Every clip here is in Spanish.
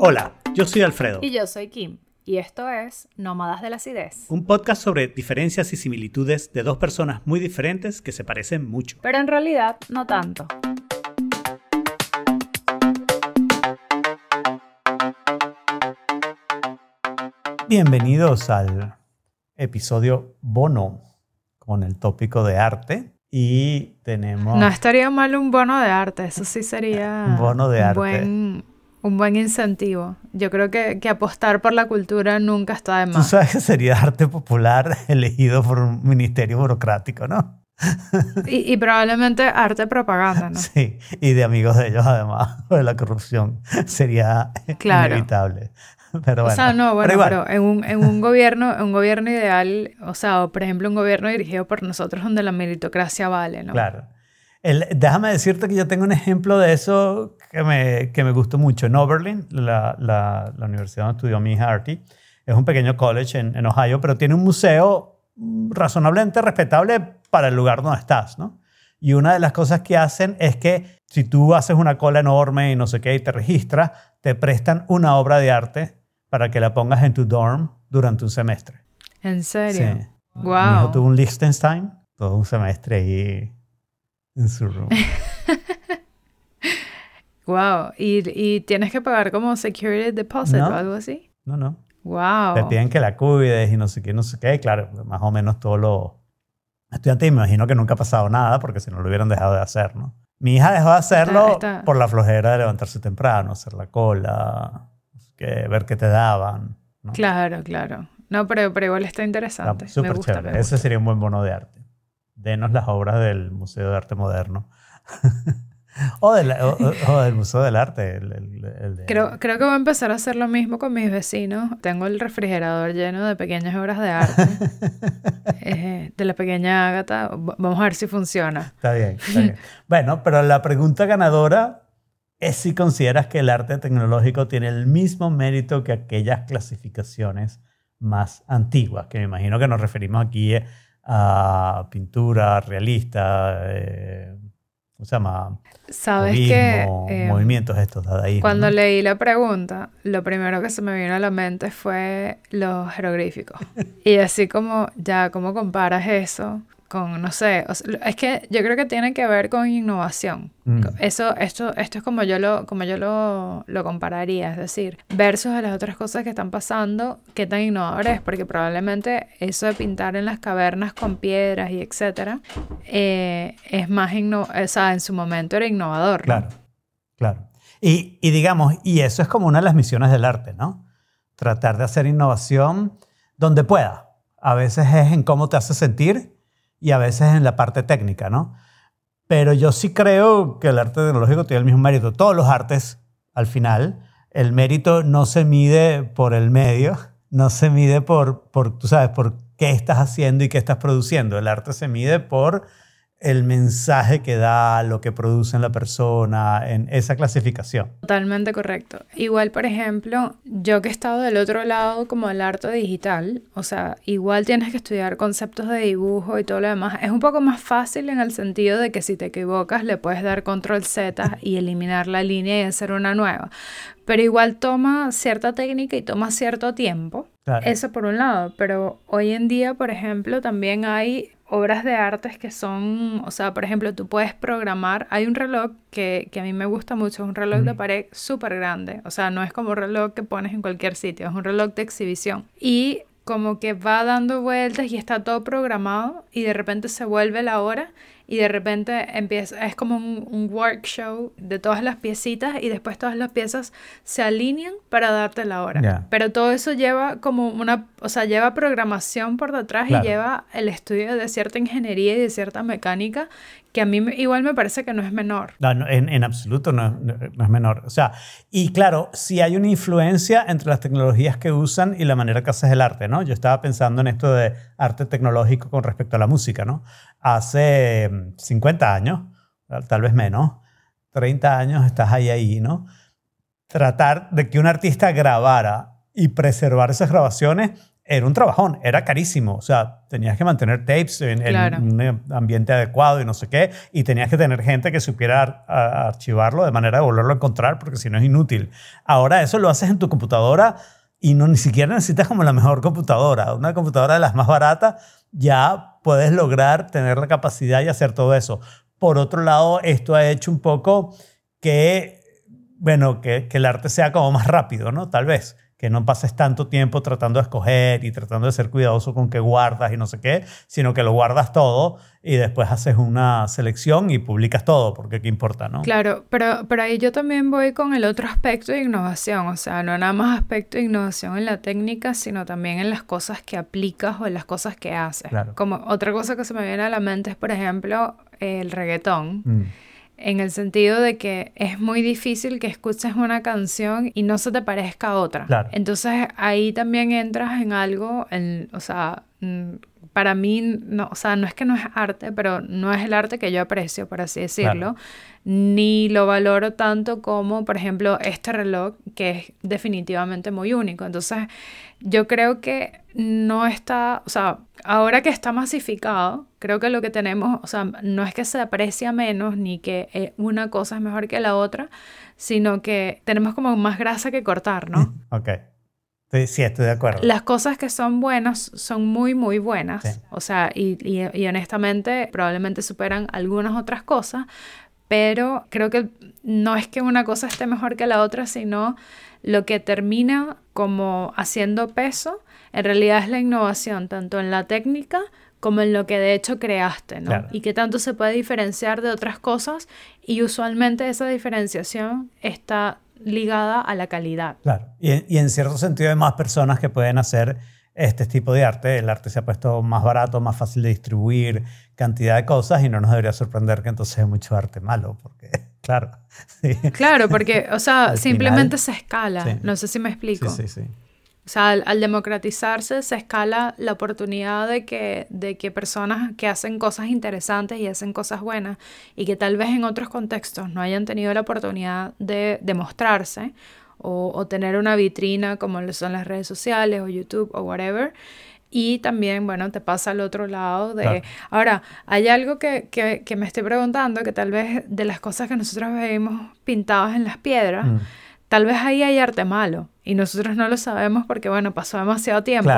Hola, yo soy Alfredo. Y yo soy Kim. Y esto es Nómadas de la Acidez. Un podcast sobre diferencias y similitudes de dos personas muy diferentes que se parecen mucho. Pero en realidad no tanto. Bienvenidos al episodio bono con el tópico de arte. Y tenemos... No estaría mal un bono de arte, eso sí sería... Un bono de arte. Buen, un buen incentivo. Yo creo que, que apostar por la cultura nunca está de Tú más. sabes que sería arte popular elegido por un ministerio burocrático, ¿no? Y, y probablemente arte propaganda, ¿no? Sí, y de amigos de ellos además, de la corrupción. Sería Claro. inevitable. Pero o bueno, sea, no, bueno, pero en un, en un gobierno, un gobierno ideal, o sea, o por ejemplo un gobierno dirigido por nosotros donde la meritocracia vale, ¿no? Claro. El- déjame decirte que yo tengo un ejemplo de eso que me, que me gustó mucho. En Oberlin, la, la- la universidad donde estudió mi hija Artie, es un pequeño college en, en Ohio, pero tiene un museo razonablemente respetable para el lugar donde estás, ¿no? Y una de las cosas que hacen es que si tú haces una cola enorme y no sé qué y te registras, te prestan una obra de arte para que la pongas en tu dorm durante un semestre. ¿En serio? Sí. Mi hijo Wow. tuvo un Liechtenstein, todo un semestre ahí en su room. Wow. ¿Y, y tienes que pagar como security deposit No. o algo así? No, no. Wow. Te piden que la cuides y no sé qué, no sé qué. Y claro, más o menos todos los estudiantes, me imagino que nunca ha pasado nada porque si no lo hubieran dejado de hacer, ¿no? Mi hija dejó de hacerlo Está- está- por la flojera de levantarse temprano, hacer la cola, qué, ver qué te daban. ¿no? Claro, claro. No, pero, pero igual está interesante. Está me gusta, Ese sería un buen bono de arte. Denos las obras del Museo de Arte Moderno. o, del- o- o- o del Museo del Arte. el- el- el de- Creo, creo que voy a empezar a hacer lo mismo con mis vecinos. Tengo el refrigerador lleno de pequeñas obras de arte. eh, de la pequeña Ágata. Vamos a ver si funciona. Está bien, está bien. Bueno, pero la pregunta ganadora es si consideras que el arte tecnológico tiene el mismo mérito que aquellas clasificaciones más antiguas, que me imagino que nos referimos aquí eh, a pintura realista, eh, ¿cómo se llama? Sabes que Cubismo, eh, movimientos estos, dadaísmo. cuando ¿no? leí la pregunta, lo primero que se me vino a la mente fue los jeroglíficos. Y así como, ya, ¿cómo comparas eso con, no sé, o sea, es que yo creo que tiene que ver con innovación. Mm. Eso, esto, esto es como yo lo, como yo lo, lo compararía, es decir, versus a las otras cosas que están pasando, qué tan innovador es, porque probablemente eso de pintar en las cavernas con piedras y etcétera, eh, es más, inno o sea, en su momento era innovador, ¿no? Claro, claro. Y, y digamos, y eso es como una de las misiones del arte, ¿no? Tratar de hacer innovación donde pueda. A veces es en cómo te hace sentir y a veces en la parte técnica, ¿no? Pero yo sí creo que el arte tecnológico tiene el mismo mérito. Todos los artes, al final, el mérito no se mide por el medio, no se mide por, por tú sabes, por qué estás haciendo y qué estás produciendo. El arte se mide por el mensaje que da, lo que produce en la persona, en esa clasificación. Totalmente correcto. Igual, por ejemplo, yo que he estado del otro lado como el arte digital, o sea, igual tienes que estudiar conceptos de dibujo y todo lo demás. Es un poco más fácil en el sentido de que si te equivocas le puedes dar control Z y eliminar la línea y hacer una nueva. Pero igual toma cierta técnica y toma cierto tiempo. Claro. Eso por un lado, pero hoy en día, por ejemplo, también hay obras de artes que son, o sea, por ejemplo, tú puedes programar, hay un reloj que, que a mí me gusta mucho, es un reloj de pared súper grande, o sea, no es como un reloj que pones en cualquier sitio, es un reloj de exhibición. Y como que va dando vueltas y está todo programado y de repente se vuelve la hora y de repente empieza, es como un, un workshop de todas las piecitas y después todas las piezas se alinean para darte la hora. Pero todo eso lleva como una, o sea, lleva programación por detrás Claro. y lleva el estudio de cierta ingeniería y de cierta mecánica que a mí igual me parece que no es menor. No, en, en absoluto no, no- es menor. O sea, y claro, sí hay una influencia entre las tecnologías que usan y la manera que haces el arte, ¿no? Yo estaba pensando en esto de arte tecnológico con respecto a la música, ¿no? Hace mm, 50 años, tal vez menos, 30 años estás ahí, ahí, ¿no? Tratar de que un artista grabara y preservar esas grabaciones era un trabajón, era carísimo. O sea, tenías que mantener tapes en, un ambiente adecuado y no sé qué, y tenías que tener gente que supiera archivarlo de manera de volverlo a encontrar, porque si no es inútil. Ahora eso lo haces en tu computadora y no ni siquiera necesitas como la mejor computadora. Una computadora de las más baratas ya puedes lograr tener la capacidad y hacer todo eso. Por otro lado, esto ha hecho un poco que, bueno, que, que el arte sea como más rápido, ¿no? Tal vez que no pases tanto tiempo tratando de escoger y tratando de ser cuidadoso con qué guardas y no sé qué, sino que lo guardas todo y después haces una selección y publicas todo, porque qué importa, ¿no? Claro, pero, pero ahí yo también voy con el otro aspecto de innovación, o sea, no nada más aspecto de innovación en la técnica, sino también en las cosas que aplicas o en las cosas que haces. Como otra cosa que se me viene a la mente es, por ejemplo, el reggaetón. Mm en el sentido de que es muy difícil que escuches una canción y no se te parezca a otra. Entonces ahí también entras en algo, en, o sea, mm, para mí, no, o sea, no es que no es arte, pero no es el arte que yo aprecio, por así decirlo, ni lo valoro tanto como, por ejemplo, este reloj, que es definitivamente muy único. Entonces, yo creo que no está, o sea, ahora que está masificado, creo que lo que tenemos, o sea, no es que se aprecia menos ni que eh, una cosa es mejor que la otra, sino que tenemos como más grasa que cortar, ¿no? ok. Sí, estoy de acuerdo. Las cosas que son buenas son muy, muy buenas. O sea, y, y, honestamente probablemente superan algunas otras cosas, pero creo que no es que una cosa esté mejor que la otra, sino lo que termina como haciendo peso, en realidad es la innovación, tanto en la técnica como en lo que de hecho creaste, ¿no? Y que tanto se puede diferenciar de otras cosas y usualmente esa diferenciación está ligada a la calidad. Claro, y, en cierto sentido hay más personas que pueden hacer este tipo de arte. El arte se ha puesto más barato, más fácil de distribuir, cantidad de cosas y no nos debería sorprender que entonces hay mucho arte malo, porque claro. Claro, porque, o sea, simplemente se escala. No sé si me explico. Sí, sí, sí. O sea, al, democratizarse se escala la oportunidad de que, de que personas que hacen cosas interesantes y hacen cosas buenas y que tal vez en otros contextos no hayan tenido la oportunidad de demostrarse o, o tener una vitrina como lo son las redes sociales o YouTube o whatever, y también, bueno, te pasa al otro lado de... Ahora, hay algo que, que, que, me estoy preguntando, que tal vez de las cosas que nosotros vemos pintadas en las piedras, mm. Tal vez ahí hay arte malo y nosotros no lo sabemos porque, bueno, pasó demasiado tiempo.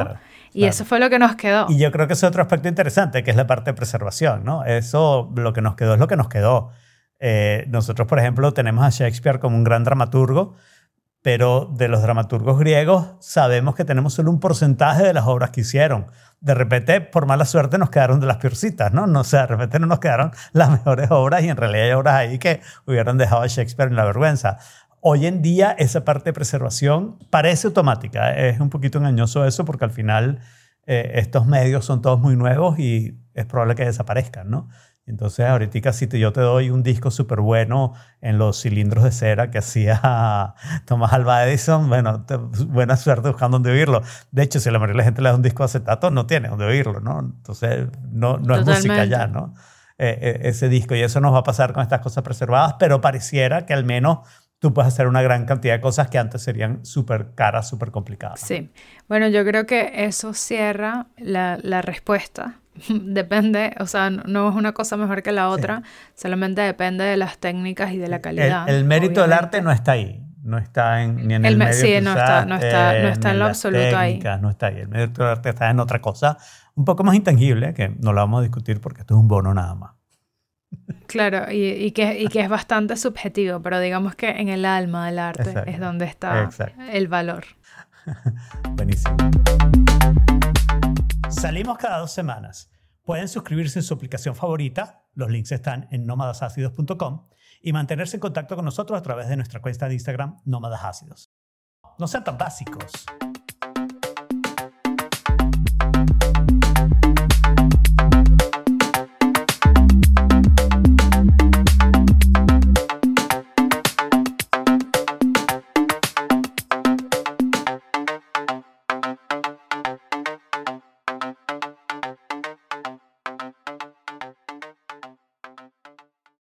y eso fue lo que nos quedó. Y yo creo que es otro aspecto interesante, que es la parte de preservación, ¿no? Eso, lo que nos quedó es lo que nos quedó. Eh, nosotros, por ejemplo, tenemos a Shakespeare como un gran dramaturgo, pero de los dramaturgos griegos sabemos que tenemos solo un porcentaje de las obras que hicieron. De repente, por mala suerte, nos quedaron de las peorcitas, ¿no? No sé, de repente no nos quedaron las mejores obras y en realidad hay obras ahí que hubieran dejado a Shakespeare en la vergüenza. Hoy en día esa parte de preservación parece automática. Es un poquito engañoso eso porque al final eh, estos medios son todos muy nuevos y es probable que desaparezcan, ¿no? Entonces ahorita si yo te doy un disco súper bueno en los cilindros de cera que hacía Tomás Alba Edison, bueno, buena suerte buscando dónde oírlo. De hecho, si la mayoría de la gente le da un disco acetato, no tiene dónde oírlo, ¿no? Entonces no, no es música ya, ¿no? Eh, eh, ese disco. Y eso nos va a pasar con estas cosas preservadas, pero pareciera que al menos tú puedes hacer una gran cantidad de cosas que antes serían súper caras, súper complicadas. Sí. Bueno, yo creo que eso cierra la, la, respuesta. depende, o sea, no es una cosa mejor que la otra, solamente depende de las técnicas y de la calidad. El, mérito del arte no está ahí. No está en, ni en el, medio Sí, no, está, no, está, no está en lo absoluto ahí. No está ahí. El mérito del arte está en otra cosa, un poco más intangible, que no lo vamos a discutir porque esto es un bono nada más. Claro, y, que, que es bastante subjetivo, pero digamos que en el alma del arte es donde está el valor. Buenísimo. Salimos cada dos semanas. Pueden suscribirse en su aplicación favorita, los links están en nómadasácidos.com, y mantenerse en contacto con nosotros a través de nuestra cuenta de Instagram, Nómadas Ácidos. No sean tan básicos.